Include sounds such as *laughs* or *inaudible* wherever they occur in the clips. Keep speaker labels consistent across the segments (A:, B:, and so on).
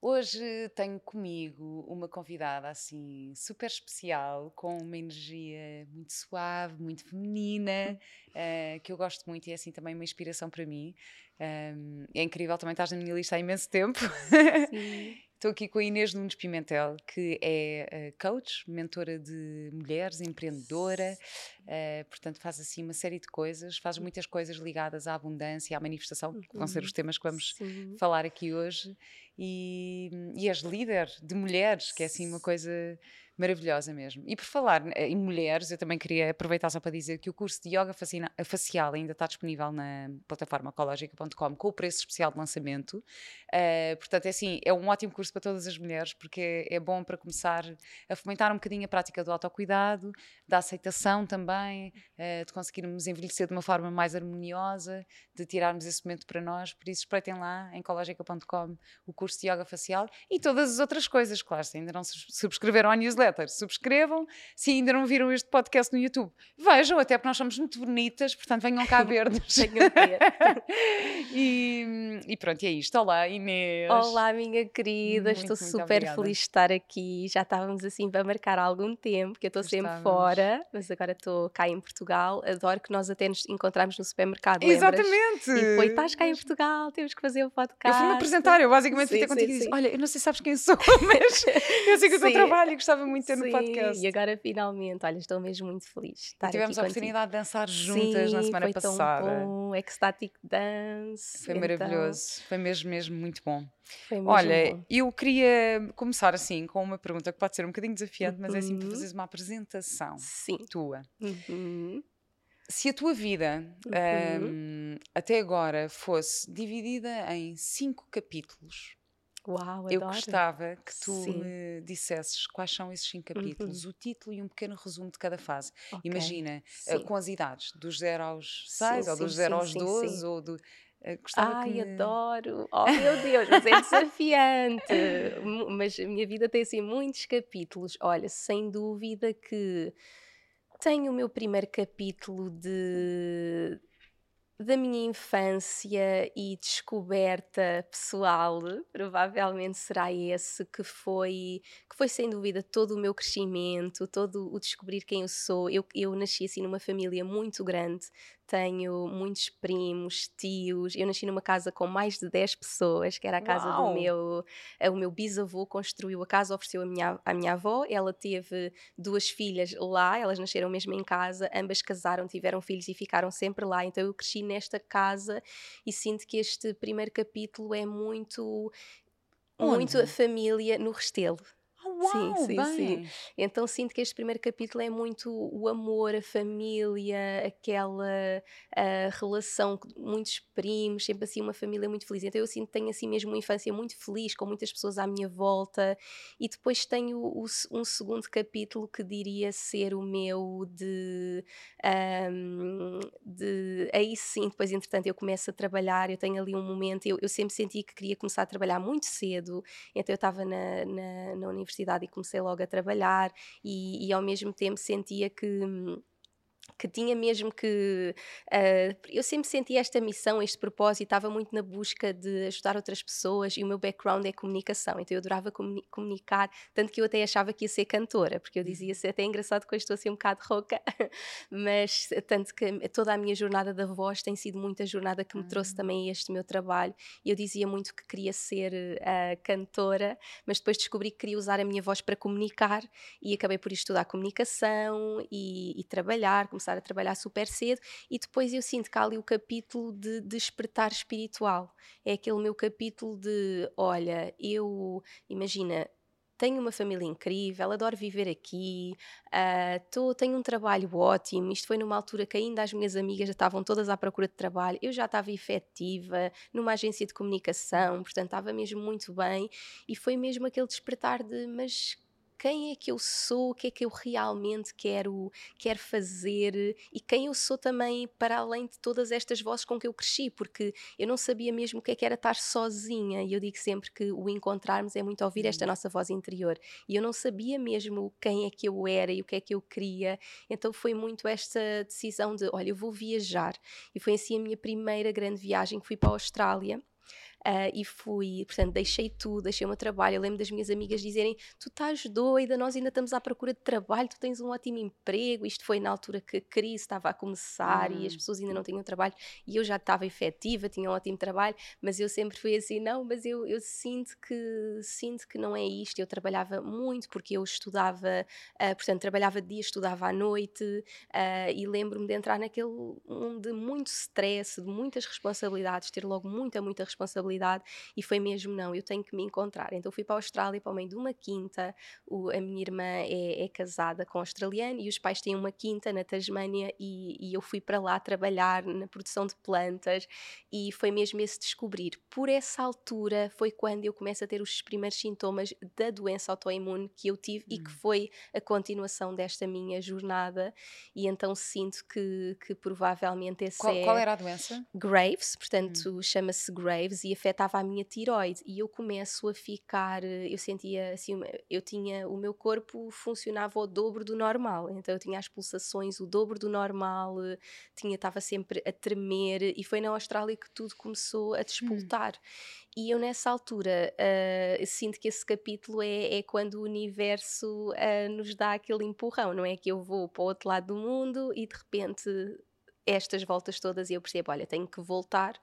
A: Hoje tenho comigo uma convidada assim super especial, com uma energia muito suave, muito feminina, uh, que eu gosto muito e é assim também uma inspiração para mim. Um, é incrível, também estás na minha lista há imenso tempo. Sim. Estou aqui com a Inês Nunes Pimentel, que é uh, coach, mentora de mulheres, empreendedora, uh, portanto faz assim uma série de coisas, faz muitas coisas ligadas à abundância, à manifestação, que vão ser os uhum. temas que vamos Sim. falar aqui hoje, e, e és líder de mulheres, que é assim uma coisa maravilhosa mesmo. E por falar em mulheres, eu também queria aproveitar só para dizer que o curso de Yoga Facial ainda está disponível na plataforma ecológica.com com o preço especial de lançamento. Uh, portanto, é assim, é um ótimo curso para todas as mulheres, porque é, é bom para começar a fomentar um bocadinho a prática do autocuidado, da aceitação também, uh, de conseguirmos envelhecer de uma forma mais harmoniosa, de tirarmos esse momento para nós. Por isso, espreitem lá em ecológica.com o curso de Yoga Facial e todas as outras coisas, claro, se ainda não subscreveram à newsletter newsletter, subscrevam. Se ainda não viram este podcast no YouTube, vejam, até porque nós somos muito bonitas, portanto venham cá *laughs* ver-nos. *laughs* e, e pronto, é isto. Olá, Inês.
B: Olá, minha querida, muito, estou muito super obrigada. feliz de estar aqui. Já estávamos assim para marcar há algum tempo, que eu estou sempre fora, mas agora estou cá em Portugal. Adoro que nós até nos encontramos no supermercado.
A: Exatamente!
B: Lembras? E foi, estás cá em Portugal, temos que fazer o podcast.
A: Eu fui-me apresentar, eu basicamente fui ter contigo sim, e disse: Olha, eu não sei se sabes quem sou, *laughs* mas eu sei que o teu trabalho e gostava muito muito ter no podcast.
B: E agora finalmente, olha, estou mesmo muito feliz.
A: Tivemos a oportunidade de dançar juntas Sim, na semana
B: foi
A: passada.
B: Tão bom, ecstatic dance.
A: Foi então... maravilhoso, foi mesmo, mesmo muito bom. Mesmo olha, bom. eu queria começar assim com uma pergunta que pode ser um bocadinho desafiante, uhum. mas é assim para uhum. fazeres uma apresentação Sim. tua. Uhum. Se a tua vida uhum. um, até agora fosse dividida em cinco capítulos,
B: Uau,
A: eu gostava que tu Sim. me dissesses quais são esses cinco capítulos, uhum. o título e um pequeno resumo de cada fase. Okay. Imagina, uh, com as idades, dos 0 aos 6, ou dos 0 aos 12, ou do.
B: Uh, Ai, me... adoro! Oh meu Deus, mas é *laughs* desafiante! mas a minha vida tem assim muitos capítulos. Olha, sem dúvida que tenho o meu primeiro capítulo de da minha infância e descoberta pessoal, provavelmente será esse que foi, que foi sem dúvida todo o meu crescimento, todo o descobrir quem eu sou. Eu, eu nasci assim numa família muito grande, tenho muitos primos, tios. Eu nasci numa casa com mais de 10 pessoas, que era a casa Uau. do meu. O meu bisavô construiu a casa, ofereceu a minha, a minha avó. Ela teve duas filhas lá, elas nasceram mesmo em casa, ambas casaram, tiveram filhos e ficaram sempre lá. Então eu cresci nesta casa e sinto que este primeiro capítulo é muito. Onde? Muito a família no Restelo.
A: Uau, sim, sim, bem. sim.
B: Então sinto que este primeiro capítulo é muito o amor, a família, aquela a relação com muitos primos, sempre assim uma família muito feliz. Então eu sinto que tenho assim mesmo uma infância muito feliz, com muitas pessoas à minha volta. E depois tenho o, um segundo capítulo que diria ser o meu de, um, de. Aí sim, depois entretanto eu começo a trabalhar, eu tenho ali um momento, eu, eu sempre senti que queria começar a trabalhar muito cedo, então eu estava na, na, na universidade universidade e comecei logo a trabalhar e, e ao mesmo tempo sentia que hum, que tinha mesmo que. Uh, eu sempre senti esta missão, este propósito, estava muito na busca de ajudar outras pessoas e o meu background é comunicação, então eu adorava comuni comunicar, tanto que eu até achava que ia ser cantora, porque eu uhum. dizia ser até engraçado que eu estou assim um bocado rouca, *laughs* mas tanto que toda a minha jornada da voz tem sido muita jornada que me trouxe ah. também este meu trabalho. E eu dizia muito que queria ser uh, cantora, mas depois descobri que queria usar a minha voz para comunicar e acabei por estudar comunicação e, e trabalhar, começar a trabalhar super cedo e depois eu sinto que há ali o capítulo de despertar espiritual. É aquele meu capítulo de, olha, eu, imagina, tenho uma família incrível, adoro viver aqui, uh, tô, tenho um trabalho ótimo. Isto foi numa altura que ainda as minhas amigas já estavam todas à procura de trabalho, eu já estava efetiva numa agência de comunicação, portanto estava mesmo muito bem. E foi mesmo aquele despertar de, mas quem é que eu sou, o que é que eu realmente quero, quero fazer e quem eu sou também para além de todas estas vozes com que eu cresci, porque eu não sabia mesmo o que é que era estar sozinha e eu digo sempre que o encontrarmos é muito ouvir esta uhum. nossa voz interior. E eu não sabia mesmo quem é que eu era e o que é que eu queria, então foi muito esta decisão de, olha, eu vou viajar. E foi assim a minha primeira grande viagem que fui para a Austrália Uh, e fui, portanto, deixei tudo, deixei o meu trabalho. Eu lembro das minhas amigas dizerem: Tu estás doida, nós ainda estamos à procura de trabalho, tu tens um ótimo emprego. Isto foi na altura que a crise estava a começar e as hum. pessoas ainda não tinham trabalho e eu já estava efetiva, tinha um ótimo trabalho, mas eu sempre fui assim: Não, mas eu, eu sinto, que, sinto que não é isto. Eu trabalhava muito porque eu estudava, uh, portanto, trabalhava de dia, estudava à noite uh, e lembro-me de entrar naquele mundo de muito stress, de muitas responsabilidades, ter logo muita, muita responsabilidade responsabilidade e foi mesmo não, eu tenho que me encontrar. Então fui para a Austrália, para o meio de uma quinta, o, a minha irmã é, é, casada com um australiano e os pais têm uma quinta na Tasmânia e, e eu fui para lá trabalhar na produção de plantas e foi mesmo esse descobrir. Por essa altura foi quando eu começo a ter os primeiros sintomas da doença autoimune que eu tive hum. e que hum. foi a continuação desta minha jornada e então sinto que, que provavelmente esse
A: qual,
B: é...
A: Qual era a doença?
B: Graves, portanto hum. chama-se Graves e afetava a minha tiroide e eu começo a ficar, eh, eu sentia assim, eu tinha, o meu corpo funcionava o dobro do normal, então eu tinha as pulsações o dobro do normal, eh, tinha, estava sempre a tremer e foi na Austrália que tudo começou a hum. despoltar. Hum. E eu nessa altura uh, sinto que esse capítulo é, é quando o universo uh, nos dá aquele empurrão, não é que eu vou para o outro lado do mundo e de repente estas voltas todas e eu percebo, olha, tenho que voltar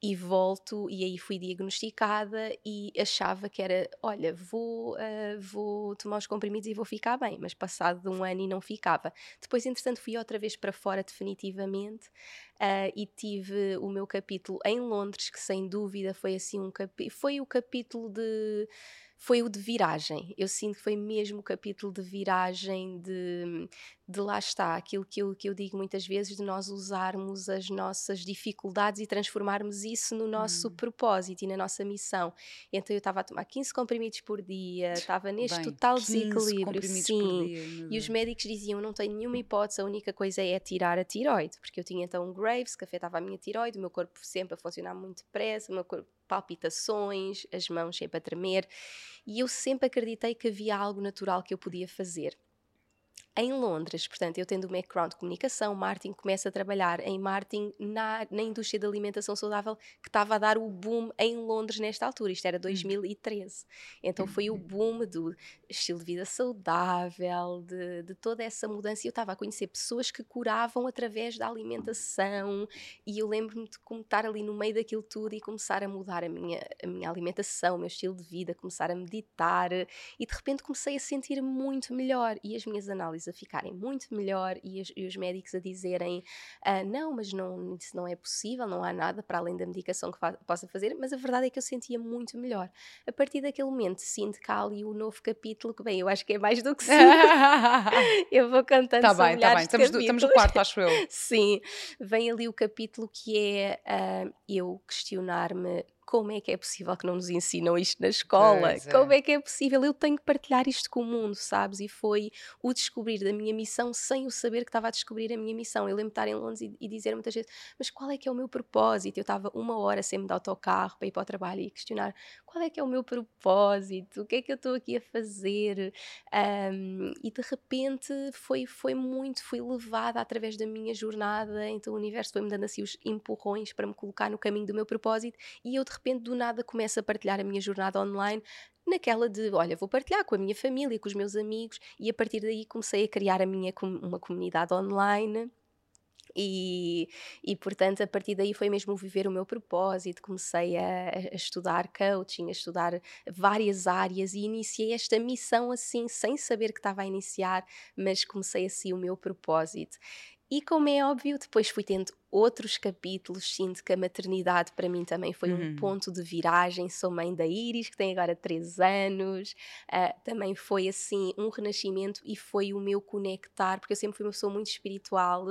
B: e volto e aí fui diagnosticada e achava que era, olha, vou, uh, vou tomar os comprimidos e vou ficar bem, mas passado de um ano e não ficava. Depois, entretanto, fui outra vez para fora definitivamente uh, e tive o meu capítulo em Londres, que sem dúvida foi assim um capítulo, foi o capítulo de foi o de viragem. Eu sinto que foi mesmo o capítulo de viragem de, de lá está, aquilo que eu, que eu digo muitas vezes, de nós usarmos as nossas dificuldades e transformarmos isso no nosso hum. propósito e na nossa missão. Então eu estava a tomar 15 comprimidos por dia, estava neste Bem, total desequilíbrio. Sim. Dia, e os médicos diziam: não tenho nenhuma hipótese, a única coisa é tirar a tiroide, porque eu tinha então um Graves que afetava a minha tiroide, o meu corpo sempre a funcionar muito depressa, o meu corpo palpitações, as mãos sempre a tremer, e eu sempre acreditei que havia algo natural que eu podia fazer em Londres. Portanto, eu tendo o background de comunicação, marketing, começo a trabalhar em marketing na, na indústria da alimentação saudável que estava a dar o boom em Londres nesta altura. Isto era 2013. Então foi o boom do estilo de vida saudável, de, de toda essa mudança. E eu estava a conhecer pessoas que curavam através da alimentação. E eu lembro-me de como estar ali no meio daquilo tudo e começar a mudar a minha, a minha alimentação, o meu estilo de vida, começar a meditar. E de repente comecei a sentir muito melhor. E as minhas análises a ficarem muito melhor e, as, e os médicos a dizerem ah, não, mas não, isso não é possível, não há nada para além da medicação que fa possa fazer, mas a verdade é que eu sentia muito melhor. A partir daquele momento sinto há ali o novo capítulo que, bem, eu acho que é mais do que cinco. *laughs* eu vou cantando Tá bem, tá bem,
A: estamos, do, estamos no quarto, acho eu. *laughs*
B: Sim, vem ali o capítulo que é uh, eu questionar-me como é que é possível que não nos ensinam isto na escola? É. Como é que é possível? Eu tenho que partilhar isto com o mundo, sabes? E foi o descobrir da minha missão sem o saber que estava a descobrir a minha missão. Eu lembro de estar em Londres e, e dizer muitas vezes, mas qual é que é o meu propósito? Eu estava uma hora sempre de autocarro para ir para o trabalho e questionar qual é que é o meu propósito? O que é que eu estou aqui a fazer? Um, e de repente foi, foi muito, fui levada através da minha jornada, então o universo foi-me dando assim os empurrões para me colocar no caminho do meu propósito e eu de repente do nada começo a partilhar a minha jornada online naquela de, olha, vou partilhar com a minha família, com os meus amigos e a partir daí comecei a criar a minha uma comunidade online e, e portanto a partir daí foi mesmo viver o meu propósito comecei a, a, estudar coaching a estudar várias áreas e iniciei esta missão assim sem saber que estava a iniciar mas comecei assim o meu propósito. E como é óbvio depois fui tendo outros capítulos. Sinto que a maternidade para mim também foi
A: Uhum.
B: um ponto de viragem. Sou mãe da Iris, que tem agora 3 anos. Ah, também foi assim um renascimento e foi o meu conectar, porque eu sempre fui uma pessoa muito espiritual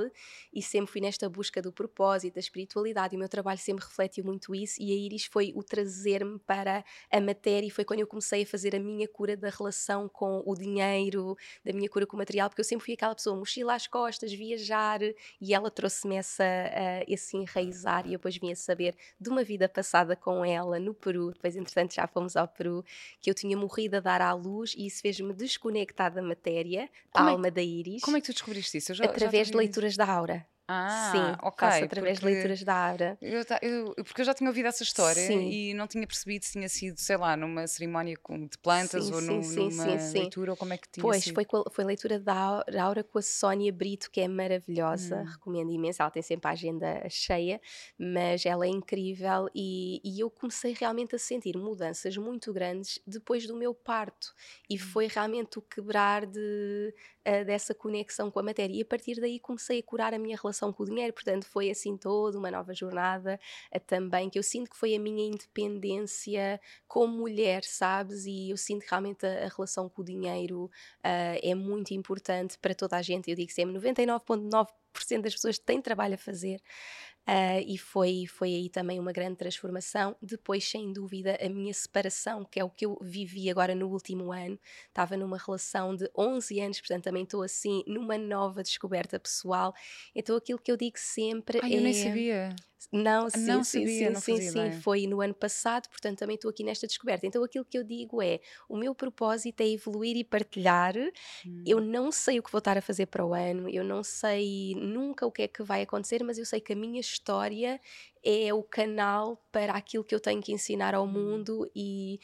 B: e sempre fui nesta busca do propósito, da espiritualidade. E o meu trabalho sempre refletiu muito isso. E a Iris foi o trazer-me para a matéria e foi quando eu comecei a fazer a minha cura da relação com o dinheiro, da minha cura com o material, porque eu sempre fui aquela pessoa, mochila às costas, viajar, e ela trouxe-me essa, uh, esse enraizar, e eu depois vim a saber de uma vida passada com ela no Peru, depois entretanto já fomos ao Peru, que eu tinha morrido a dar à luz, e isso fez-me desconectar da matéria,
A: Como
B: a
A: é-
B: alma da Íris,
A: Como é que tu descobriste isso? Já- já
B: através de
A: tinha-
B: leituras da aura.
A: Ah,
B: Sim,
A: ok.
B: faço através de leituras da aura.
A: Eu, eu- porque eu já tinha ouvido essa história
B: Sim.
A: e não tinha percebido se tinha sido, sei lá, numa cerimónia de plantas
B: Sim,
A: ou num-
B: sim,
A: numa leitura ou como é que tinha
B: Pois,
A: sido.
B: foi, foi leitura da Au- da Aura com a Sónia Brito, que é maravilhosa,
A: Hum.
B: recomendo imenso. Ela tem sempre a agenda cheia, mas ela é incrível e, e eu comecei realmente a sentir mudanças muito grandes depois do meu parto. E foi realmente o quebrar de, ah, dessa conexão com a matéria. E a partir daí comecei a curar a minha relação com o dinheiro. Portanto, foi assim toda uma nova jornada ah, também, que eu sinto que foi a minha independência como mulher, sabes? E eu sinto que realmente a, a relação com o dinheiro ah, é muito importante para toda a gente. Eu digo sempre: 99,9% das pessoas têm trabalho a fazer. Ah, e foi, foi aí também uma grande transformação. Depois, sem dúvida, a minha separação, que é o que eu vivi agora no último ano. Estava numa relação de 11 anos, portanto, também estou assim numa nova descoberta pessoal. Então, aquilo que eu digo sempre
A: Ai,
B: é.
A: eu nem sabia.
B: Não, sim,
A: não
B: sim,
A: sabia,
B: sim,
A: não
B: sim, sim, foi no ano passado, portanto também estou aqui nesta descoberta. Então aquilo que eu digo é, o meu propósito é evoluir e partilhar.
A: Hum.
B: Eu não sei o que vou estar a fazer para o ano, eu não sei nunca o que é que vai acontecer, mas eu sei que a minha história é o canal para aquilo que eu tenho que ensinar ao
A: Hum.
B: mundo e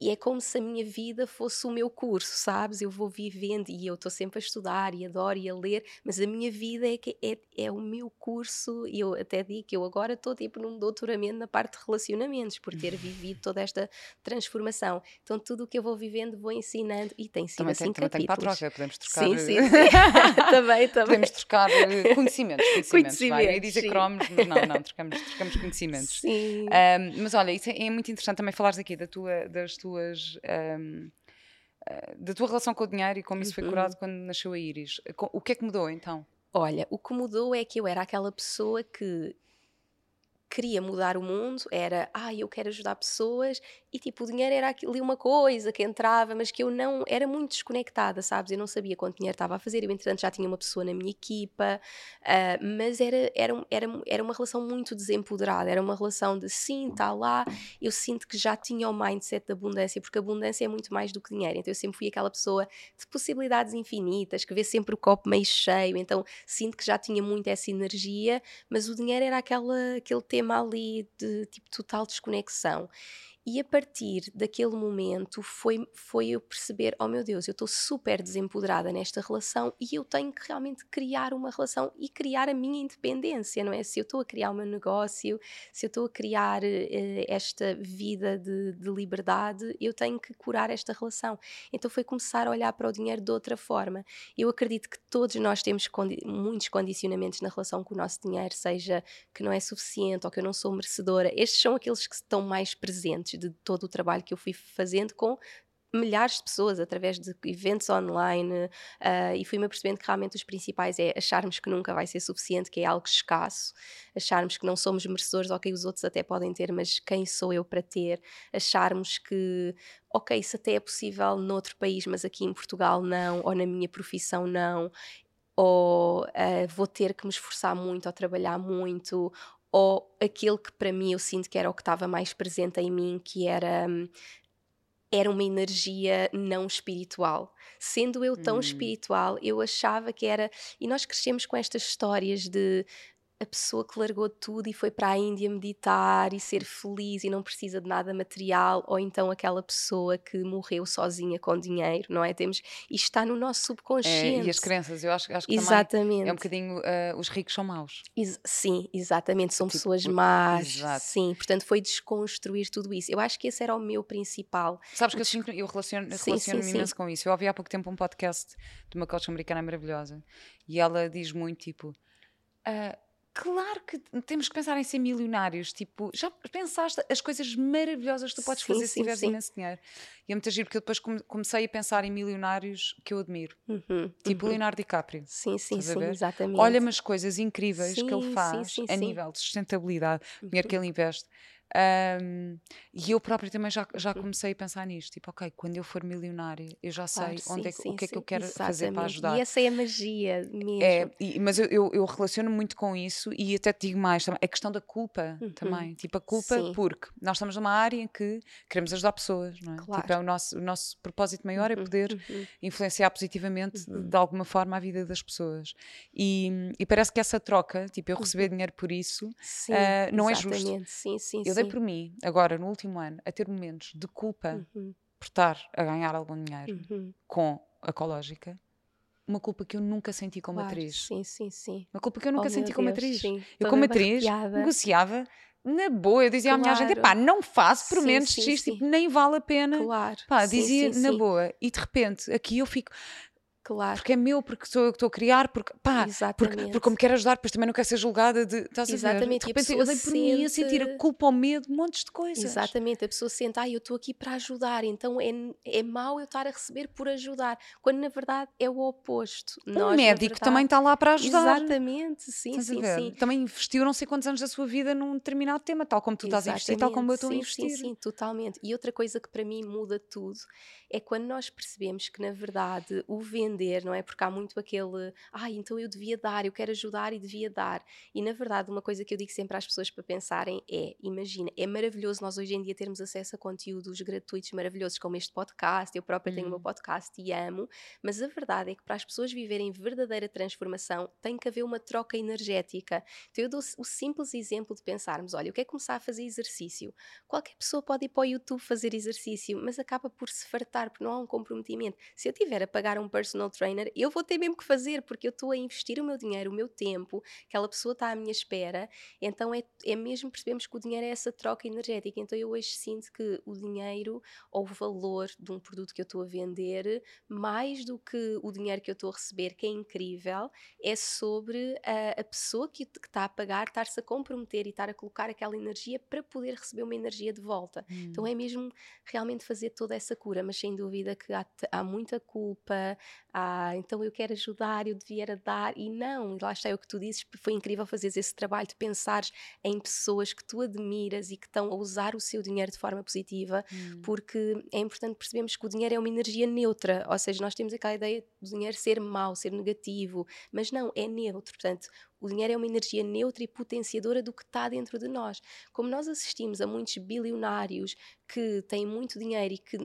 B: e é como se a minha vida fosse o meu curso, sabes? Eu vou vivendo e eu estou sempre a estudar e adoro e a ler, mas a minha vida é, que é, é o meu curso. E eu até digo que eu agora estou tipo num doutoramento na parte de relacionamentos, por ter vivido toda esta transformação. Então tudo o que eu vou vivendo vou ensinando e tem sido
A: Também
B: assim
A: tem, também tem para a troca, podemos trocar.
B: Sim,
A: eh,
B: sim, sim. *laughs* também, *laughs* também.
A: Podemos trocar eh, conhecimentos. Conhecimentos, vai. Eu
B: Conhecimentos,
A: dizer cromos, mas não, não, trocamos, trocamos conhecimentos.
B: Sim.
A: Ahm, mas olha, isso é, é muito interessante também falares aqui da tua, das tuas. Ahm, ah, da tua relação com o dinheiro e como isso foi
B: Uhum.
A: curado quando nasceu a Iris. O que é que mudou então?
B: Olha, o que mudou é que eu era aquela pessoa que queria mudar o mundo, era, ah, eu quero ajudar pessoas, e tipo, o dinheiro era ali uma coisa que entrava, mas que eu não, era muito desconectada, sabes? Eu não sabia quanto dinheiro estava a fazer, eu entretanto já tinha uma pessoa na minha equipa, ah, mas era, era, era, era uma relação muito desempoderada, era uma relação de sim, está lá, eu sinto que já tinha o mindset da abundância, porque abundância é muito mais do que dinheiro, então eu sempre fui aquela pessoa de possibilidades infinitas, que vê sempre o copo meio cheio, então sinto que já tinha muito essa energia, mas o dinheiro era aquela, aquele tema ali de tipo total desconexão. E a partir daquele momento foi, foi eu perceber: oh meu Deus, eu estou super desempoderada nesta relação e eu tenho que realmente criar uma relação e criar a minha independência, não é? Se eu estou a criar o meu negócio, se eu estou a criar eh, esta vida de, de liberdade, eu tenho que curar esta relação. Então foi começar a olhar para o dinheiro de outra forma. Eu acredito que todos nós temos condi muitos condicionamentos na relação com o nosso dinheiro, seja que não é suficiente ou que eu não sou merecedora. Estes são aqueles que estão mais presentes de todo o trabalho que eu fui fazendo com milhares de pessoas através de eventos online ah, e fui-me apercebendo que realmente os principais é acharmos que nunca vai ser suficiente, que é algo escasso, acharmos que não somos merecedores, ok, os outros até podem ter, mas quem sou eu para ter? Acharmos que, ok, isso até é possível noutro país, mas aqui em Portugal não, ou na minha profissão não, ou ah, vou ter que me esforçar muito ou trabalhar muito, ou aquilo que para mim eu sinto que era o que estava mais presente em mim, que era hum, era uma energia não espiritual. Sendo eu tão
A: Hum.
B: espiritual, eu achava que era. E nós crescemos com estas histórias de a pessoa que largou tudo e foi para a Índia meditar e ser feliz e não precisa de nada material, ou então aquela pessoa que morreu sozinha com dinheiro, não é? Temos, isto está no nosso
A: É,
B: subconsciente.
A: e as crenças, eu acho, acho que
B: Exatamente.
A: é um bocadinho. ah, os ricos são maus.
B: Ex- sim, exatamente, são
A: Tipo,
B: pessoas más.
A: exato.
B: Sim, portanto foi desconstruir tudo isso. Eu acho que esse era o meu principal.
A: Sabes que eu, eu relaciono- relaciono-me
B: sim,
A: imenso com isso. Eu ouvi há pouco tempo um podcast de uma coach americana maravilhosa e ela diz muito tipo: "Ah, Claro que temos que pensar em ser milionários. Tipo, já pensaste as coisas maravilhosas que tu podes
B: Sim,
A: fazer se tiveres imenso dinheiro? E é muito giro porque eu depois come- comecei a pensar em milionários que eu admiro.
B: Uhum,
A: Tipo
B: uhum.
A: Leonardo DiCaprio.
B: Sim, sim, sim, exatamente.
A: Olha-me as coisas incríveis que
B: Sim,
A: ele
B: sim,
A: faz
B: sim,
A: a nível de sustentabilidade, o dinheiro
B: Uhum.
A: que ele investe. Ahm, e eu própria também já, já
B: Uhum.
A: comecei a pensar nisto. Tipo, ok, quando eu for milionária, eu já sei
B: Claro,
A: onde
B: sim,
A: é que-
B: sim,
A: o que é que eu quero fazer para
B: exatamente.
A: ajudar.
B: E essa é a magia mesmo.
A: É, e- mas eu, eu, eu relaciono muito com isso e até te digo mais a questão da culpa
B: Uhum.
A: também. Tipo, a culpa
B: Sim.
A: porque nós estamos numa área em que queremos ajudar pessoas, não é? Tipo,
B: Claro.
A: é o nosso, o nosso propósito maior é
B: Uhum,
A: poder
B: uhum.
A: influenciar positivamente de-
B: Uhum.
A: de alguma forma a vida das pessoas. E, e parece que essa troca, tipo, eu receber dinheiro por isso, ah, não é justo.
B: exatamente. Sim, sim,
A: eu. Dei por mim, agora no último ano, a ter momentos de culpa
B: Uhum,
A: por estar a ganhar algum dinheiro
B: uhum.
A: com a ecológica. Uma culpa que eu nunca senti como
B: Claro,
A: atriz.
B: Sim, sim, sim.
A: Uma culpa que eu nunca
B: Oh,
A: senti como
B: Deus,
A: atriz.
B: sim.
A: Eu,
B: Tô
A: como atriz,
B: arrepiada.
A: negociava na boa. Eu dizia à minha gente:
B: Claro.
A: pá, não faço por
B: Sim,
A: menos
B: sim,
A: X,
B: sim.
A: tipo, nem vale a pena.
B: Claro.
A: Pá, dizia na boa. E de repente, aqui eu fico,
B: Claro.
A: porque é meu, porque sou eu que estou a criar, porque, pá, porque, porque como quero ajudar, depois também não quero ser julgada de. Estás a ver?
B: Exatamente,
A: De
B: a
A: repente eu dei por mim a sentir a culpa, o medo, montes de coisas.
B: Exatamente, a pessoa sente, ah, eu estou aqui para ajudar, então é, é mau eu estar a receber por ajudar, quando na verdade é o oposto.
A: Um
B: Nós,
A: médico
B: verdade-
A: também está lá para ajudar.
B: Exatamente, sim,
A: Estás
B: sim, sim.
A: Também investiu não sei quantos anos da sua vida num determinado tema, tal como tu estás a investir, tal como eu estou a investir.
B: Sim, sim, totalmente. E outra coisa que para mim muda tudo é quando nós percebemos que, na verdade, o não é? Porque há muito aquele, ah, então eu devia dar, eu quero ajudar e devia dar. E, na verdade, uma coisa que eu digo sempre às pessoas para pensarem é: imagina, é maravilhoso nós hoje em dia termos acesso a conteúdos gratuitos maravilhosos como este podcast. Eu própria tenho o meu
A: Uhum.
B: podcast e amo, mas a verdade é que para as pessoas viverem verdadeira transformação tem que haver uma troca energética. Então eu dou o simples exemplo de pensarmos, olha, eu quero começar a fazer exercício. Qualquer pessoa pode ir para o YouTube fazer exercício, mas acaba por se fartar, porque não há um comprometimento. Se eu tiver a pagar um personal trainer, eu vou ter mesmo que fazer, porque eu estou a investir o meu dinheiro, o meu tempo, aquela pessoa está à minha espera, então é, é mesmo percebemos que o dinheiro é essa troca energética. Então eu hoje sinto que o dinheiro ou o valor de um produto que eu estou a vender, mais do que o dinheiro que eu estou a receber, que é incrível, é sobre a, a pessoa que está a pagar estar-se a comprometer e estar a colocar aquela energia para poder receber uma energia de volta.
A: Hum.
B: Então é mesmo realmente fazer toda essa cura, mas sem dúvida que há, há muita culpa, há, então eu quero ajudar, eu devia dar, e não, e lá está é o que tu dizes, foi incrível fazeres esse trabalho de pensares em pessoas que tu admiras e que estão a usar o seu dinheiro de forma positiva,
A: Hum.
B: porque é importante percebermos que o dinheiro é uma energia neutra, ou seja, nós temos aquela ideia do dinheiro ser mau, ser negativo, mas não, é neutro, portanto, o dinheiro é uma energia neutra e potenciadora do que está dentro de nós. Como nós assistimos a muitos bilionários que têm muito dinheiro e que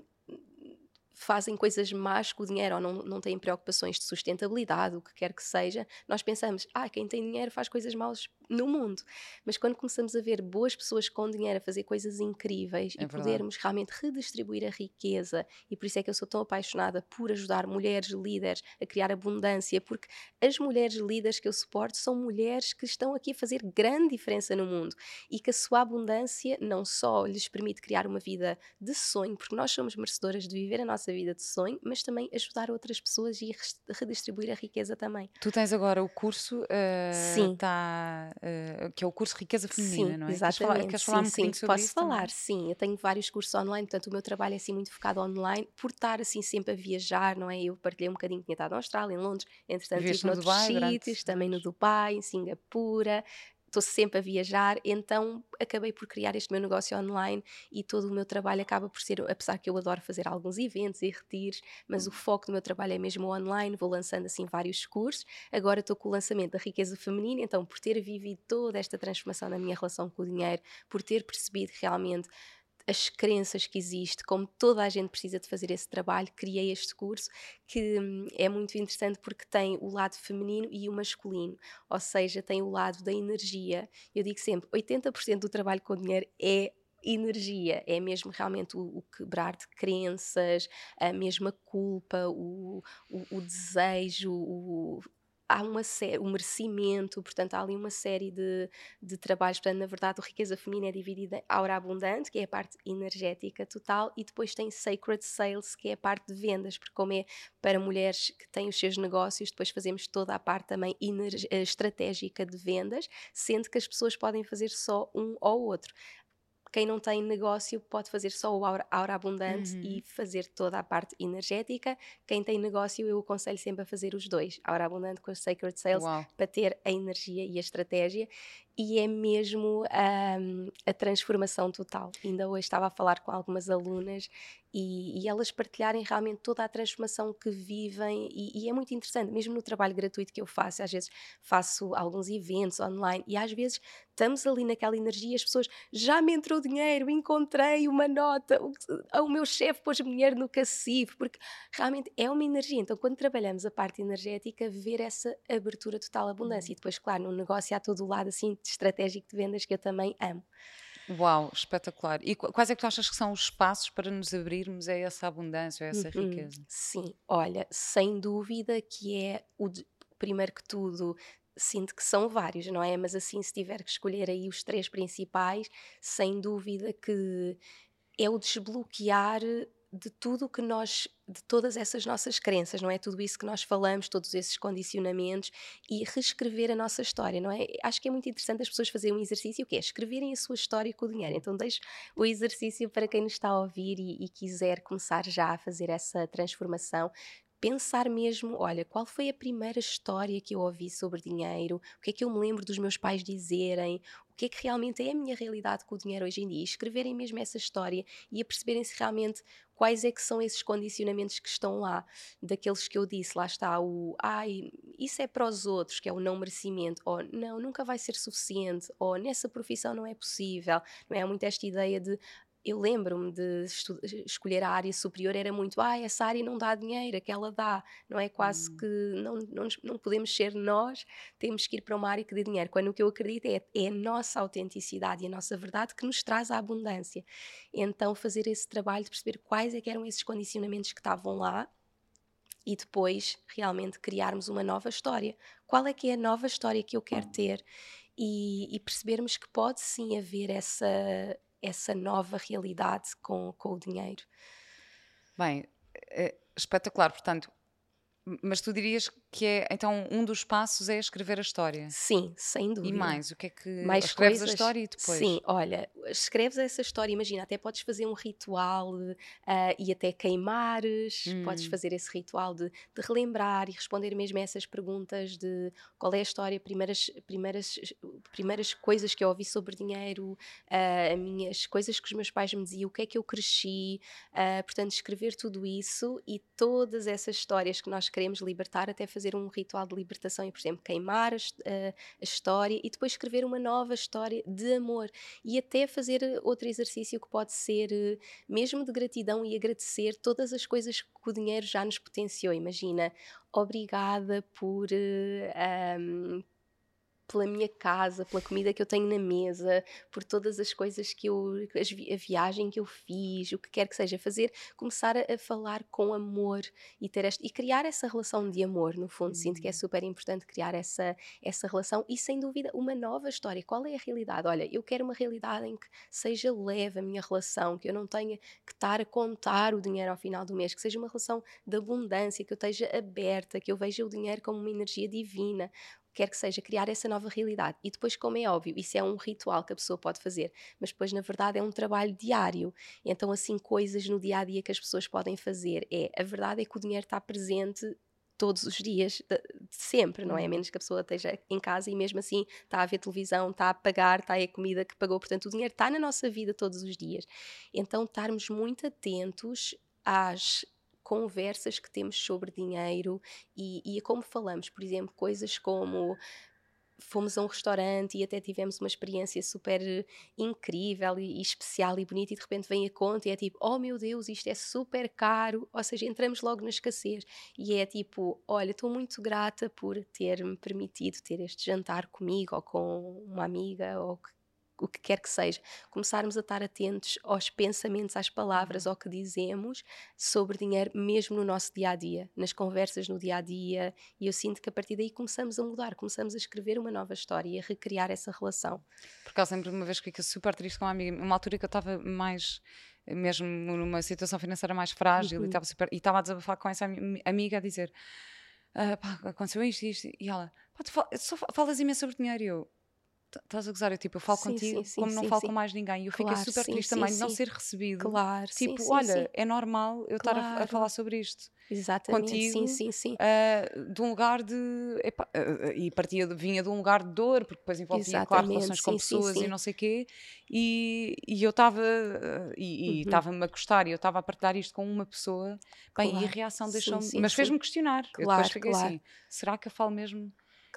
B: fazem coisas más com o dinheiro ou não, não têm preocupações de sustentabilidade, o que quer que seja, nós pensamos, ah, quem tem dinheiro faz coisas maus no mundo. Mas quando começamos a ver boas pessoas com dinheiro a fazer coisas incríveis
A: É
B: e
A: verdade.
B: podermos realmente redistribuir a riqueza, e por isso é que eu sou tão apaixonada por ajudar mulheres líderes a criar abundância, porque as mulheres líderes que eu suporto são mulheres que estão aqui a fazer grande diferença no mundo e que a sua abundância não só lhes permite criar uma vida de sonho, porque nós somos merecedoras de viver a nossa vida de sonho, mas também ajudar outras pessoas e redistribuir a riqueza também.
A: Tu tens agora o curso eh,
B: Sim.
A: tá, eh, que é o curso Riqueza Feminina,
B: sim,
A: não é?
B: exatamente.
A: Queres falar, queres falar um
B: sim,
A: bocadinho
B: sim,
A: sobre
B: posso
A: isso também?
B: falar, sim. Eu tenho vários cursos online, portanto o meu trabalho é assim muito focado online, por estar assim sempre a viajar, não é? Eu partilhei um bocadinho, tinha estado na Austrália, em Londres, entretanto estive
A: no
B: noutros
A: Dubai durante
B: sítios, também no. Dubai, em Singapura, estou sempre a viajar, então acabei por criar este meu negócio online e todo o meu trabalho acaba por ser, apesar que eu adoro fazer alguns eventos e retiros, mas o foco do meu trabalho é mesmo online, vou lançando assim vários cursos. Agora estou com o lançamento da riqueza feminina, então por ter vivido toda esta transformação na minha relação com o dinheiro, por ter percebido realmente as crenças que existem, como toda a gente precisa de fazer esse trabalho, criei este curso que hum, é muito interessante porque tem o lado feminino e o masculino, ou seja, tem o lado da energia. Eu digo sempre, 80% do trabalho com dinheiro é energia, é mesmo realmente o, o quebrar de crenças, a mesma culpa, o, o, o desejo, o, há uma série, o merecimento, portanto, há ali uma série de, de trabalhos. Portanto, na verdade, a riqueza feminina é dividida em aura abundante, que é a parte energética total, e depois tem sacred sales, que é a parte de vendas, porque como é para mulheres que têm os seus negócios, depois fazemos toda a parte também eh, estratégica de vendas, sendo que as pessoas podem fazer só um ou outro. Quem não tem negócio pode fazer só o aura, aura abundante uhum. e fazer toda a parte energética. Quem tem negócio, eu aconselho sempre a fazer os dois, aura abundante com a Sacred Sales, Uau. para ter a energia e a estratégia e é mesmo um, a transformação total. Ainda hoje estava a falar com algumas alunas e, e elas partilharem realmente toda a transformação que vivem e, e, é muito interessante, mesmo no trabalho gratuito que eu faço, às vezes faço alguns eventos online e às vezes estamos ali naquela energia, as pessoas já me entrou dinheiro, encontrei uma nota, o, o meu chefe pôs dinheiro no cacifo, porque realmente é uma energia. Então, quando trabalhamos a parte energética, ver essa abertura total abundância uhum. e depois, claro, no negócio há todo o lado assim estratégico de vendas que eu também amo.
A: Uau, espetacular. E quais é que tu achas que são os passos para nos abrirmos a essa abundância, a essa uhum. riqueza?
B: Sim, olha, sem dúvida que é o de, primeiro que tudo sinto que são vários, não é? Mas assim, se tiver que escolher aí os três principais, sem dúvida que é o desbloquear de tudo que nós, de todas essas nossas crenças, não é? Tudo isso que nós falamos, todos esses condicionamentos e reescrever a nossa história, não é? Acho que é muito interessante as pessoas fazerem um exercício que é escreverem a sua história com o dinheiro. Então deixo o exercício para quem nos está a ouvir e, e quiser começar já a fazer essa transformação pensar mesmo, olha, qual foi a primeira história que eu ouvi sobre dinheiro? O que é que eu me lembro dos meus pais dizerem? O que é que realmente é a minha realidade com o dinheiro hoje em dia? E escreverem mesmo essa história e a perceberem se realmente quais é que são esses condicionamentos que estão lá, daqueles que eu disse, lá está o ai, isso é para os outros, que é o não merecimento, ou não, nunca vai ser suficiente, ou nessa profissão não é possível, não é? Há muito esta ideia de eu lembro-me de escolher a área superior, era muito, ah, essa área não dá dinheiro, aquela dá, não é? Quase hum. que não, não, não podemos ser nós, temos que ir para uma área que dê dinheiro. Quando o que eu acredito é, é a nossa autenticidade e a nossa verdade que nos traz a abundância. Então, fazer esse trabalho de perceber quais é eram esses condicionamentos que estavam lá e depois realmente criarmos uma nova história. Qual é que é a nova história que eu quero ter? E, e percebermos que pode sim haver essa essa nova realidade com, com o dinheiro.
A: Bem, é espetacular. Portanto, mas tu dirias que é, então, um dos passos é escrever a história?
B: Sim, sem dúvida.
A: E mais? O que é que. Mais escreves coisas, a história e depois?
B: Sim, olha, escreves essa história, imagina, até podes fazer um ritual uh, e até queimares, hum. podes fazer esse ritual de, de, relembrar e responder mesmo a essas perguntas de qual é a história, primeiras, primeiras, primeiras coisas que eu ouvi sobre dinheiro, uh, minhas coisas que os meus pais me diziam, o que é que eu cresci, uh, portanto, escrever tudo isso e todas essas histórias que nós queremos libertar, até fazer um ritual de libertação e, por exemplo, queimar a, a, a história e depois escrever uma nova história de amor e até fazer outro exercício que pode ser eh, mesmo de gratidão e agradecer todas as coisas que o dinheiro já nos potenciou. Imagina, obrigada por, um, eh, pela minha casa, pela comida que eu tenho na mesa, por todas as coisas que eu, a viagem que eu fiz, o que quer que seja, fazer, começar a, a falar com amor e ter este, e criar essa relação de amor, no fundo. Uhum. Sinto que é uhum. super importante criar essa, essa relação e, sem dúvida, uma nova história. Qual é a realidade? Olha, eu quero uma realidade em que seja leve a minha relação, que eu não tenha que estar a contar o dinheiro ao final do mês, que seja uma relação de abundância, que eu esteja aberta, que eu veja o dinheiro como uma energia divina quer que seja, criar essa nova realidade. E depois, como é óbvio, isso é um ritual que a pessoa pode fazer, mas depois, na verdade, é um trabalho diário. Então, assim, coisas no dia a dia que as pessoas podem fazer é a verdade é que o dinheiro está presente todos os dias, de, de sempre, não é? A uhum. menos que a pessoa esteja em casa e mesmo assim está a ver televisão, está a pagar, está a comida que pagou. Portanto, o dinheiro está na nossa vida todos os dias. Então, estarmos muito atentos às conversas que temos sobre dinheiro e, e como falamos, por exemplo, coisas como fomos a um restaurante e até tivemos uma experiência super incrível e, e, especial e bonita e de repente vem a conta e é tipo, oh meu Deus, isto é super caro, ou seja, entramos logo na escassez. E é tipo, olha, estou muito grata por ter-me permitido ter este jantar comigo ou com uma amiga ou o que quer que seja, começarmos a estar atentos aos pensamentos, às palavras, ao que dizemos sobre dinheiro, mesmo no nosso dia a dia, nas conversas no dia a dia. E eu sinto que a partir daí começamos a mudar, começamos a escrever uma nova história e a recriar essa relação.
A: Por acaso, lembro uma vez que fiquei super triste com uma amiga, uma altura que eu estava mais, mesmo numa situação financeira mais frágil e
B: Uhum.
A: estava super, e estava a desabafar com essa ami- amiga a dizer: "Ah, pá, aconteceu isto, isto, e ela, pá, tu fal- só fa- falas imenso sobre dinheiro. E eu, "Tá- estás a gozar? Eu, tipo, eu falo
B: Sim,
A: contigo
B: sim, sim,
A: como não
B: sim,
A: falo
B: sim.
A: com mais ninguém. E eu fiquei
B: Claro,
A: super
B: sim,
A: triste também de não ser recebido.
B: Claro,
A: Tipo, olha, é normal eu estar a, a
B: Claro.
A: falar sobre isto.
B: Exatamente,
A: contigo,
B: sim, sim, sim.
A: ah, de um lugar de. epá, ah, ah, e partia, vinha de um lugar de dor, porque depois envolvia, claro,
B: Exatamente,
A: relações com pessoas e não sei o quê. E, e eu estava. ah, E
B: Uhum.
A: estava-me a gostar e eu estava a partilhar isto com uma pessoa. Bem, e a
B: Claro,
A: reação deixou-me. Mas fez-me questionar. eu depois
B: Claro,
A: fiquei
B: claro.
A: assim: será que eu falo mesmo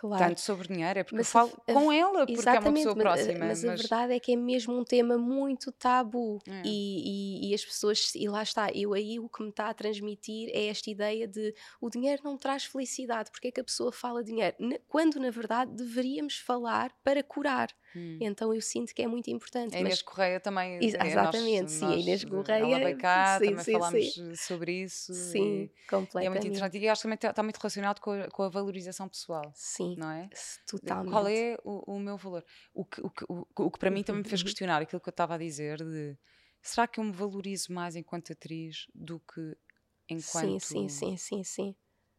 B: Claro.
A: tanto sobre dinheiro? É porque
B: Mas
A: eu
B: a
A: falo
B: a
A: com ela, porque é uma pessoa
B: mas, a-
A: próxima.
B: mas a
A: mas-
B: verdade é que é mesmo um tema muito tabu
A: É.
B: e, e- e as pessoas, e lá está, eu aí o que me está a transmitir é esta ideia de o dinheiro não traz felicidade, porque é que a pessoa fala dinheiro? Quando na verdade deveríamos falar para curar.
A: Hum.
B: Então eu sinto que é muito importante.
A: A Inês
B: mas
A: Correia também.
B: Ex-
A: é, nós-
B: exatamente, sim, a
A: nós-
B: Inês
A: Ela
B: Correia,
A: veio cá,
B: sim,
A: também
B: sim,
A: falámos
B: sim.
A: eh, sobre isso.
B: sim,
A: E, e é
B: completamente.
A: muito interessante. E acho que também está muito relacionado com a, com a valorização pessoal,
B: Sim,
A: não é?
B: totalmente.
A: Qual é o, o meu valor? O que, o, que, o, o que para mim também me fez
B: Uhum.
A: questionar aquilo que eu estava a dizer de será que eu me valorizo mais enquanto atriz do que enquanto
B: Sim, sim, sim, sim, sim.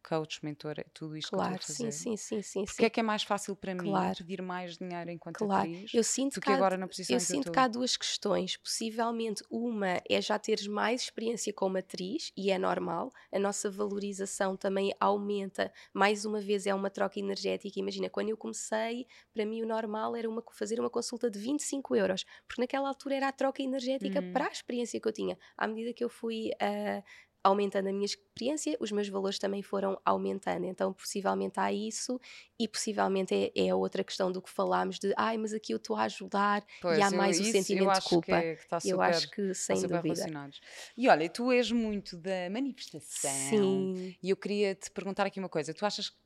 A: Coach, mentora, tudo isto que eu
B: Claro,
A: estou a
B: sim,
A: fazer?
B: sim, sim, sim.
A: Porque
B: sim.
A: é que é mais fácil para mim
B: Claro.
A: pedir mais dinheiro enquanto
B: Claro,
A: atriz
B: eu sinto
A: do
B: que
A: que
B: há,
A: agora na posição
B: eu
A: eu
B: sinto
A: estou?
B: que há duas questões. Possivelmente, uma é já teres mais experiência como atriz, e é normal. A nossa valorização também aumenta. Mais uma vez, é uma troca energética. Imagina, quando eu comecei, para mim o normal era uma, fazer uma consulta de 25 euros, porque naquela altura era a troca energética
A: Uhum.
B: para a experiência que eu tinha. À medida que eu fui. ah, aumentando a minha experiência, os meus valores também foram aumentando. Então, possivelmente há isso, e possivelmente é, é a outra questão do que falámos de ai, mas aqui eu estou a ajudar
A: Pois,
B: e há
A: eu-
B: mais o
A: isso
B: sentimento
A: eu
B: de culpa.
A: Que, que está super,
B: eu acho que
A: está
B: sem
A: super
B: dúvida.
A: relacionados. E olha, tu és muito da manifestação.
B: Sim.
A: E eu queria te perguntar aqui uma coisa. Tu achas que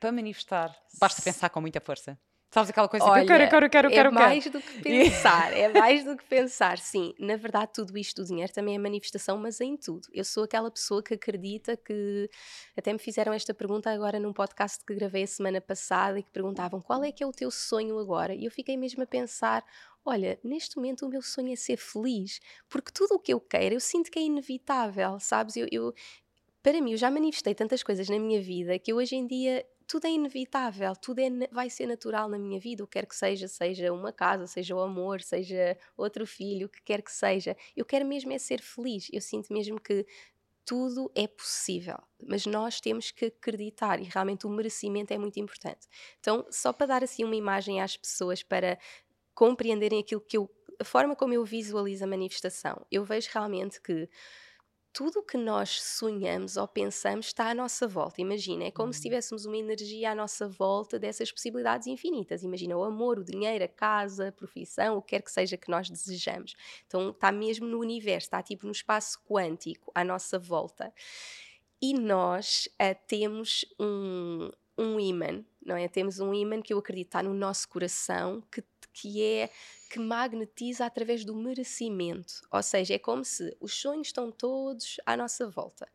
A: para manifestar basta pensar com muita força? Sabes aquela coisa tipo, eu quero, eu quero, eu quero,
B: é
A: quero, eu quero.
B: mais do que pensar, *laughs* é mais do que pensar, sim. Na verdade, tudo isto do dinheiro também é manifestação, mas em tudo. Eu sou aquela pessoa que acredita que. Até me fizeram esta pergunta agora num podcast que gravei a semana passada e que perguntavam qual é que é o teu sonho agora? E eu fiquei mesmo a pensar. Olha, neste momento o meu sonho é ser feliz, porque tudo o que eu quero eu sinto que é inevitável, sabes? Eu, eu- para mim, eu já manifestei tantas coisas na minha vida que eu hoje em dia tudo é inevitável, tudo é, vai ser natural na minha vida, o que quer que seja, seja uma casa, seja o amor, seja outro filho, o que quer que seja. Eu quero mesmo é ser feliz, eu sinto mesmo que tudo é possível, mas nós temos que acreditar e realmente o merecimento é muito importante. Então, só para dar assim uma imagem às pessoas para compreenderem aquilo que eu, a forma como eu visualizo a manifestação, eu vejo realmente que tudo o que nós sonhamos ou pensamos está à nossa volta. Imagina, é como se
A: Uhum.
B: tivéssemos uma energia à nossa volta dessas possibilidades infinitas. Imagina o amor, o dinheiro, a casa, a profissão, o que quer que seja que nós desejamos. Então está mesmo no universo, está tipo no espaço quântico à nossa volta. E nós ah, temos um, um imã, não é? Temos um imã que eu acredito está no nosso coração, que, que é que magnetiza através do merecimento. Ou seja, é como se os sonhos estão todos à nossa volta.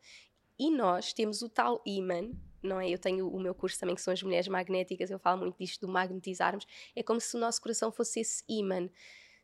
B: E nós temos o tal imã, não é? Eu tenho o meu curso também, que são as mulheres magnéticas, eu falo muito disto do magnetizarmos. É como se o nosso coração fosse esse imã.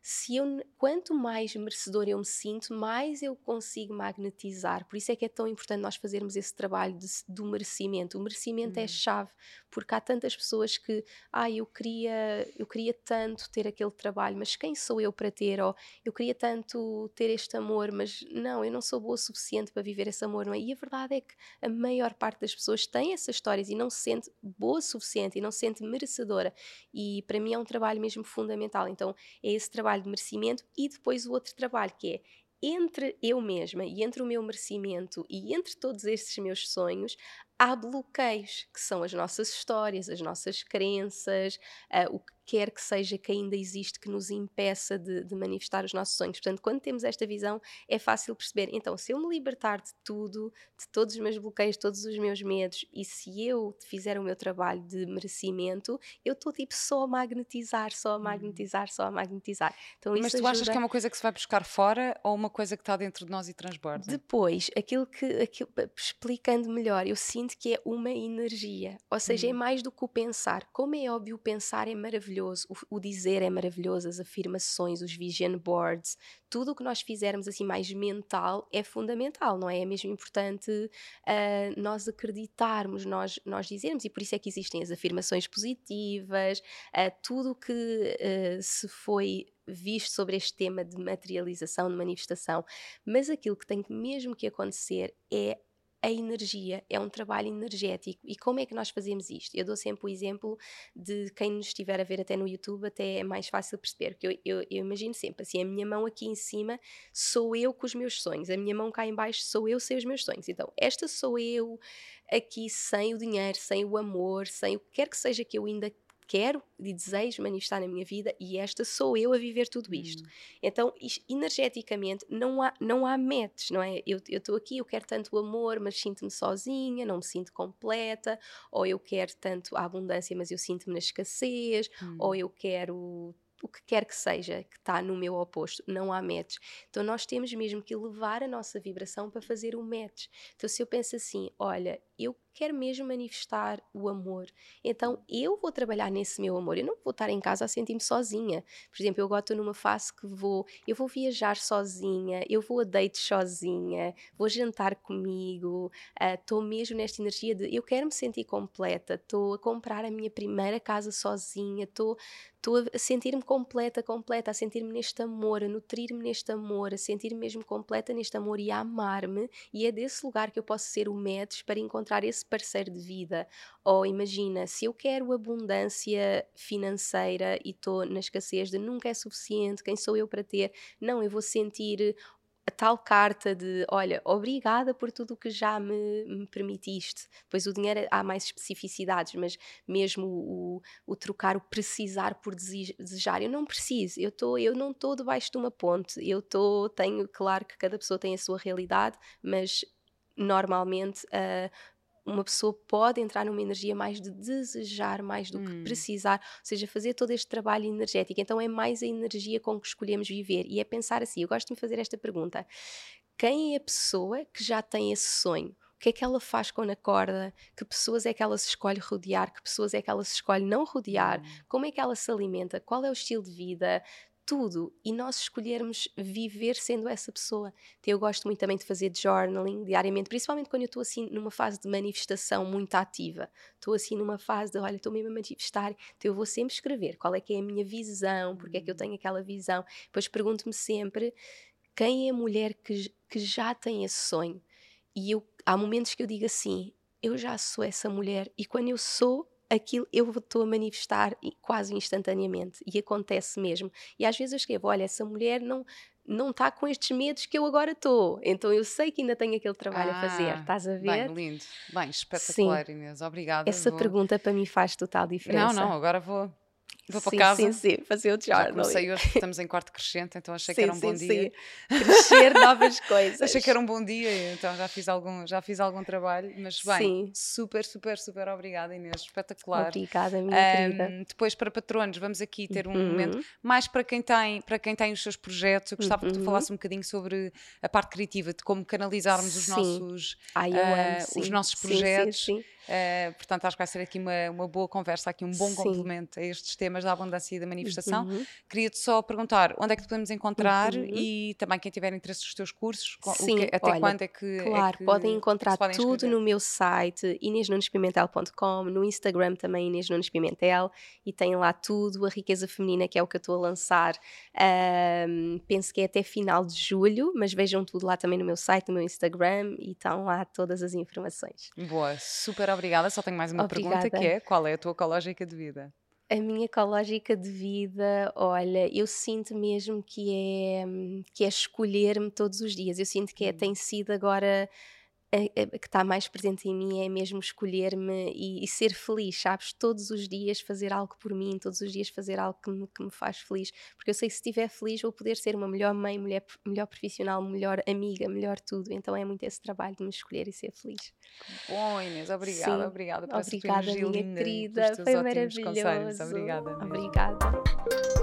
B: Se eu, quanto mais merecedor eu me sinto, mais eu consigo magnetizar. Por isso é que é tão importante nós fazermos esse trabalho de, do merecimento. O merecimento é
A: Hum.
B: chave, porque há tantas pessoas que, ah, eu queria, eu queria tanto ter aquele trabalho, mas quem sou eu para ter? Ou eu queria tanto ter este amor, mas não, eu não sou boa o suficiente para viver esse amor, não é? E a verdade é que a maior parte das pessoas tem essas histórias e não se sente boa o suficiente e não se sente merecedora. E para mim é um trabalho mesmo fundamental. Então é esse trabalho de merecimento e depois o outro trabalho que é entre eu mesma e entre o meu merecimento e entre todos estes meus sonhos, há bloqueios, que são as nossas histórias, as nossas crenças, ah, o que quer que seja que ainda existe que nos impeça de, de, manifestar os nossos sonhos. Portanto, quando temos esta visão, é fácil perceber. Então, se eu me libertar de tudo, de todos os meus bloqueios, todos os meus medos, e se eu fizer o meu trabalho de merecimento, eu estou tipo só a magnetizar, só a hum. magnetizar, só a magnetizar.
A: Então, Mas tu ajuda... achas que é uma coisa que se vai buscar fora ou uma coisa que está dentro de nós e transborda?
B: Depois, aquilo que, aquilo, explicando melhor, eu sinto que é uma energia, ou seja, é hum. mais do que o pensar. Como é óbvio, o pensar é maravilhoso, o, o dizer é maravilhoso, as afirmações, os vision boards, tudo o que nós fizermos assim mais mental é fundamental, não é? É mesmo importante uh, nós acreditarmos, nós, nós dizermos, e por isso é que existem as afirmações positivas, uh, tudo o que uh, se foi visto sobre este tema de materialização, de manifestação, mas aquilo que tem mesmo que acontecer é a energia, é um trabalho energético. E como é que nós fazemos isto? Eu dou sempre o exemplo de quem nos estiver a ver até no YouTube, até é mais fácil perceber, porque eu, eu, eu, imagino sempre assim, a minha mão aqui em cima sou eu com os meus sonhos, a minha mão cá em baixo sou eu sem os meus sonhos. Então, esta sou eu aqui sem o dinheiro, sem o amor, sem o que quer que seja que eu ainda quero e desejo manifestar na minha vida e esta sou eu a viver tudo isto. Hum. Então, energeticamente, não há, não há metas, não é? Eu estou aqui, eu quero tanto o amor, mas sinto-me sozinha, não me sinto completa, ou eu quero tanto a abundância, mas eu sinto-me na escassez, hum. ou eu quero o que quer que seja que está no meu oposto, não há match. Então nós temos mesmo que levar a nossa vibração para fazer o match. Então se eu penso assim, olha, eu quero mesmo manifestar o amor. Então eu vou trabalhar nesse meu amor. Eu não vou estar em casa a sentir-me sozinha. Por exemplo, eu agora estou numa fase que vou, eu vou viajar sozinha, eu vou a dates sozinha, vou jantar comigo. Ah, estou uh, mesmo nesta energia de eu quero me sentir completa. Estou a comprar a minha primeira casa sozinha. Estou estou a sentir-me completa, completa, a sentir-me neste amor, a nutrir-me neste amor, a sentir-me mesmo completa neste amor e a amar-me. E é desse lugar que eu posso ser o MEDS para encontrar esse parceiro de vida. Ou imagina, se eu quero abundância financeira e estou na escassez de nunca é suficiente, quem sou eu para ter? Não, eu vou sentir a tal carta de olha, obrigada por tudo o que já me, me, permitiste. Pois o dinheiro há mais especificidades, mas mesmo o, o trocar, o precisar por desejar, eu não preciso, eu, tô, eu não estou debaixo de uma ponte, eu tô, tenho, claro que cada pessoa tem a sua realidade, mas normalmente uh, uma pessoa pode entrar numa energia mais de desejar mais do hum. que precisar, ou seja, fazer todo este trabalho energético. Então é mais a energia com que escolhemos viver e é pensar assim. Eu gosto de me fazer esta pergunta: quem é a pessoa que já tem esse sonho? O que é que ela faz quando acorda? Que pessoas é que ela se escolhe rodear? Que pessoas é que ela se escolhe não rodear? Hum. Como é que ela se alimenta? Qual é o estilo de vida? Tudo e nós escolhermos viver sendo essa pessoa. Então, eu gosto muito também de fazer journaling diariamente, principalmente quando eu estou assim numa fase de manifestação muito ativa. Estou assim numa fase de, olha, estou mesmo a manifestar, então eu vou sempre escrever qual é que é a minha visão, porque é que eu hum. tenho aquela visão. Depois pergunto-me sempre quem é a mulher que, que já tem esse sonho. E eu, há momentos que eu digo assim, eu já sou essa mulher e quando eu sou, aquilo eu estou a manifestar quase instantaneamente e acontece mesmo. E às vezes eu escrevo: olha, essa mulher não não está com estes medos que eu agora estou. Então eu sei que ainda tenho aquele trabalho ah, a fazer. Ah, estás a ver?
A: Bem, lindo. Bem, espetacular, Sim. Inês. Obrigada.
B: Essa vou... pergunta para mim faz total diferença.
A: Não, não, agora vou Vou para
B: sim,
A: casa.
B: Sim, sim, fazer o journal. Já
A: comecei hoje estamos em quarto crescente, então achei sim, que era um bom sim, dia.
B: Sim. Crescer novas *laughs* coisas.
A: achei que era um bom dia, então já fiz algum, já fiz algum trabalho, mas bem, sim. super, super, super obrigada Inês, espetacular.
B: Obrigada, minha um, querida.
A: Depois para patronos, vamos aqui ter um uhum. momento mais para quem tem, para quem tem os seus projetos. Eu gostava uhum. que tu uhum. falasses um bocadinho sobre a parte criativa, de como canalizarmos os nossos,
B: Ai, uh,
A: os nossos projetos. sim, sim. Uh, portanto, acho que vai ser aqui uma, uma boa conversa, aqui um bom Sim. complemento a estes temas da abundância e da manifestação. Uhum. Queria-te só perguntar onde é que te podemos encontrar uhum. e também quem tiver interesse nos teus cursos,
B: Sim,
A: que, até
B: olha,
A: quando é que.
B: É claro,
A: é que
B: podem encontrar podem tudo no meu site inesnunespimentel.com, no Instagram também Inês Nunes Pimentel e tem lá tudo, a riqueza feminina que é o que eu estou a lançar. Um, penso que é até final de julho, mas vejam tudo lá também no meu site, no meu Instagram e estão lá todas as informações.
A: Boa, super obrigada. Só tenho mais uma Obrigada. pergunta que é: qual é a tua ecológica de vida?
B: A minha ecológica de vida, olha, eu sinto mesmo que é, que é escolher-me todos os dias. Eu sinto que é, hum. tem sido agora que está mais presente em mim é mesmo escolher-me e, e, ser feliz, sabes? Todos os dias fazer algo por mim, todos os dias fazer algo que me, que me faz feliz, porque eu sei que se estiver feliz vou poder ser uma melhor mãe, mulher, melhor profissional, melhor amiga, melhor tudo. Então é muito esse trabalho de me escolher e ser feliz.
A: Bom, Inês, obrigada, Sim. obrigada
B: por Obrigada, minha querida, foi maravilhoso.
A: Obrigada.
B: Mesmo. Obrigada.